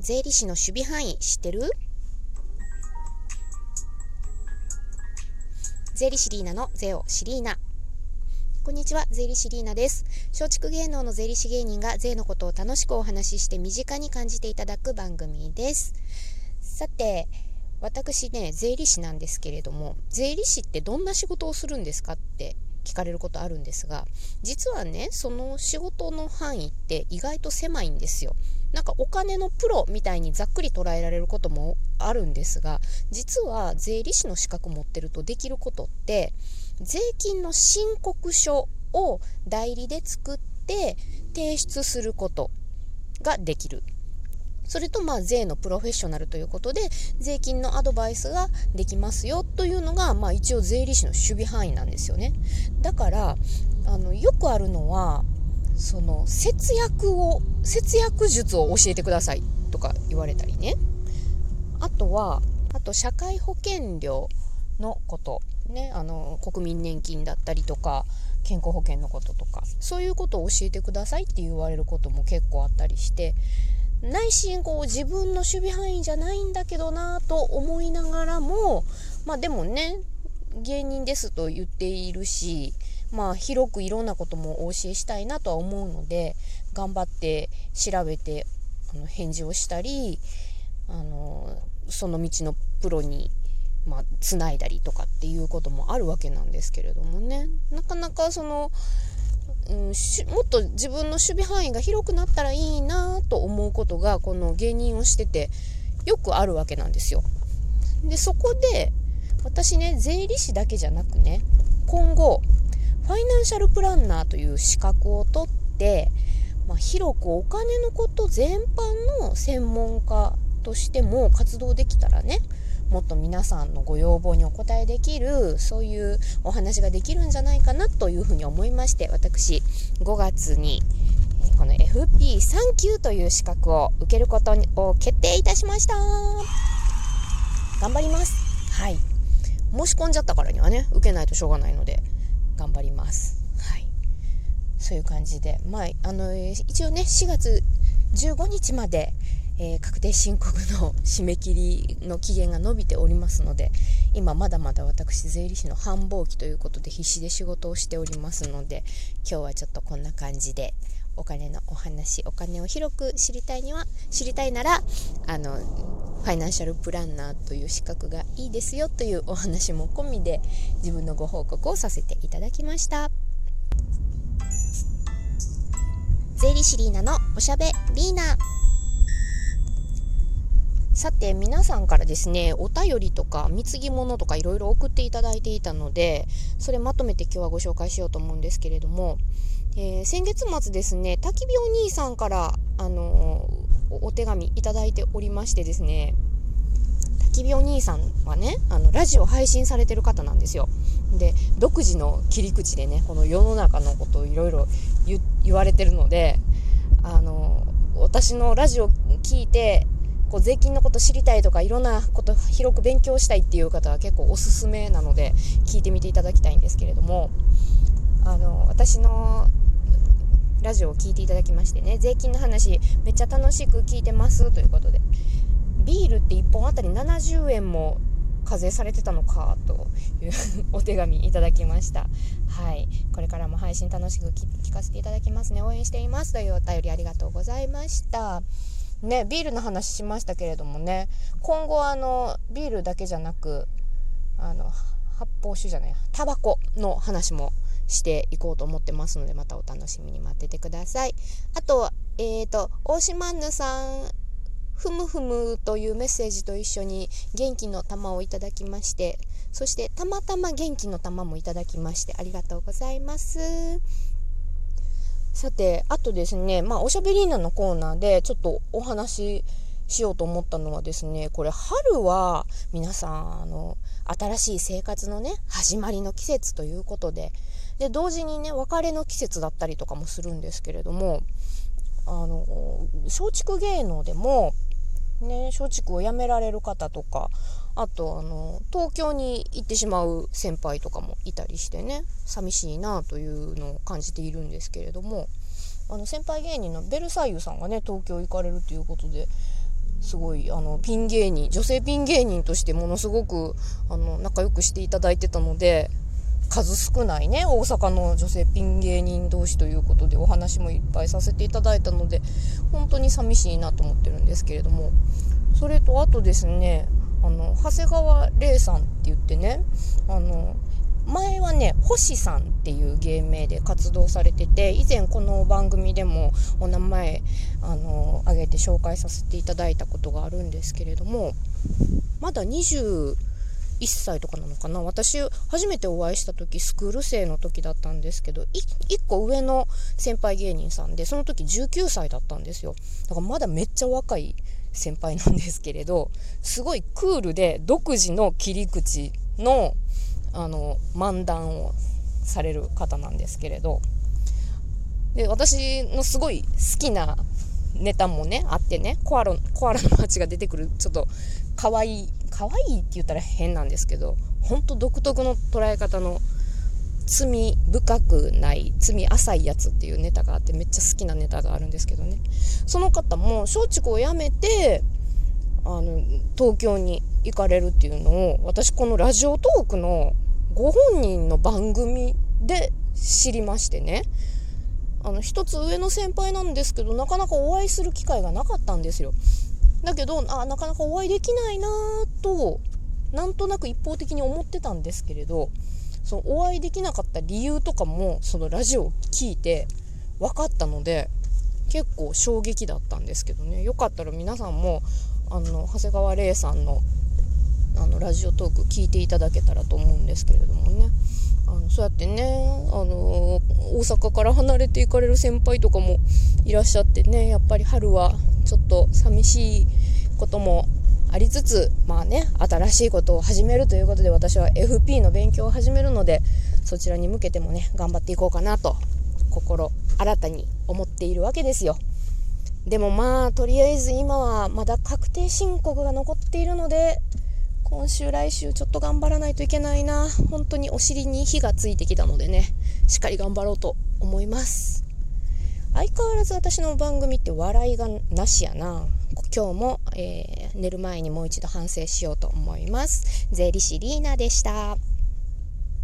税理士の守備範囲知ってる？税理士リーナのゼオシリーナこんにちは税理士リーナです。松竹芸能の税理士芸人が税のことを楽しくお話しして身近に感じていただく番組です。さて私ね税理士なんですけれども税理士ってどんな仕事をするんですかって聞かれることあるんですが実はねその仕事の範囲って意外と狭いんですよ。なんかお金のプロみたいにざっくり捉えられることもあるんですが実は税理士の資格持ってるとできることって税金の申告書を代理で作って提出することができる。それとまあ税のプロフェッショナルということで税金のアドバイスができますよというのが、まあ、一応税理士の守備範囲なんですよね。だからあのよくあるのはその節約を節約術を教えてくださいとか言われたりね。あとはあと社会保険料のこと。ねあの国民年金だったりとか健康保険のこととか。そういうことを教えてくださいって言われることも結構あったりして。内心こう自分の守備範囲じゃないんだけどなと思いながらもまあでもね芸人ですと言っているしまあ広くいろんなこともお教えしたいなとは思うので頑張って調べてあの返事をしたりあのその道のプロにまあ、繋いだりとかっていうこともあるわけなんですけれどもね。なかなかそのうん、もっと自分の守備範囲が広くなったらいいなと思うことがこの芸人をしててよくあるわけなんですよ。でそこで私ね税理士だけじゃなくね今後ファイナンシャルプランナーという資格を取って、まあ、広くお金のこと全般の専門家としても活動できたらねもっと皆さんのご要望にお応えできるそういうお話ができるんじゃないかなというふうに思いまして私5月にこの FP3 級という資格を受けることを決定いたしました。頑張ります。はい。申し込んじゃったからにはね受けないとしょうがないので頑張ります。はい。そういう感じで。まああの一応ね4月15日までえー、確定申告の締め切りの期限が延びておりますので今まだまだ私税理士の繁忙期ということで必死で仕事をしておりますので今日はちょっとこんな感じでお金のお話お金を広く知りたいには知りたいならあのファイナンシャルプランナーという資格がいいですよというお話も込みで自分のご報告をさせていただきました。税理士リーナのおしゃべリーナ。さて皆さんからですねお便りとか貢ぎ物とかいろいろ送っていただいていたのでそれまとめて今日はご紹介しようと思うんですけれども、えー、先月末ですね焚き火お兄さんからあのー、お手紙いただいておりましてですね焚き火お兄さんはねあのラジオ配信されてる方なんですよ。で独自の切り口でねこの世の中のことをいろいろ言われてるのであの私のラジオ聞いてこう税金のこと知りたいとかいろんなこと広く勉強したいっていう方は結構おすすめなので聞いてみていただきたいんですけれどもあの私のラジオを聞いていただきましてね税金の話めっちゃ楽しく聞いてますということでビールって1本あたり70円も課税されてたのかというお手紙いただきました。はい。これからも配信楽しく聞かせていただきますね。応援していますというお便りありがとうございました。ね、ビールの話しましたけれどもね今後あのビールだけじゃなくあの発泡酒じゃないタバコの話もしていこうと思ってますのでまたお楽しみに待っててください。あとえっ、ー、と大島んぬさんふむふむというメッセージと一緒に元気の玉をいただきましてそしてたまたま元気の玉もいただきましてありがとうございます。さて、あとですね、まあ、おしゃべりーナのコーナーでちょっとお話ししようと思ったのはですね、これ春は皆さん、あの、新しい生活のね、始まりの季節ということで、で、同時にね、別れの季節だったりとかもするんですけれども、あの、松竹芸能でも、ね、松竹を辞められる方とか、あとあの東京に行ってしまう先輩とかもいたりしてね寂しいなというのを感じているんですけれどもあの先輩芸人のベルサイユさんがね東京行かれるということですごいあのピン芸人女性ピン芸人としてものすごくあの仲良くしていただいてたので数少ないね大阪の女性ピン芸人同士ということでお話もいっぱいさせていただいたので本当に寂しいなと思ってるんですけれども。それとあとですねあの長谷川玲さんって言ってねあの前はね星さんっていう芸名で活動されてて以前この番組でもお名前あの挙げて紹介させていただいたことがあるんですけれどもまだ1歳とかなのかな？私初めてお会いした時スクール生の時だったんですけど1個上の先輩芸人さんでその時19歳だったんですよ。だからまだめっちゃ若い先輩なんですけれどすごいクールで独自の切り口のあの漫談をされる方なんですけれど。で私のすごい好きなネタもねあってねコアラコアラの街が出てくるちょっと可愛い可愛いって言ったら変なんですけどほんと独特の捉え方の罪深くない罪浅いやつっていうネタがあってめっちゃ好きなネタがあるんですけどね。その方も松竹を辞めてあの東京に行かれるっていうのを私このラジオトークのご本人の番組で知りましてね。あの一つ上の先輩なんですけどなかなかお会いする機会がなかったんですよ。だけどあなかなかお会いできないなとなんとなく一方的に思ってたんですけれどそのお会いできなかった理由とかもそのラジオを聞いて分かったので結構衝撃だったんですけどね。よかったら皆さんもあの長谷川玲さんのあのラジオトーク聞いていただけたらと思うんですけれどもね。あのそうやってね、あの大阪から離れていかれる先輩とかもいらっしゃってねやっぱり春はちょっと寂しいこともありつつまあね新しいことを始めるということで私は FP の勉強を始めるのでそちらに向けてもね頑張っていこうかなと心新たに思っているわけですよ。でもまあとりあえず今はまだ確定申告が残っているので今週来週ちょっと頑張らないといけないな。本当にお尻に火がついてきたのでね。しっかり頑張ろうと思います。相変わらず私の番組って笑いがなしやな。今日も、えー、寝る前にもう一度反省しようと思います。税理士リーナでした。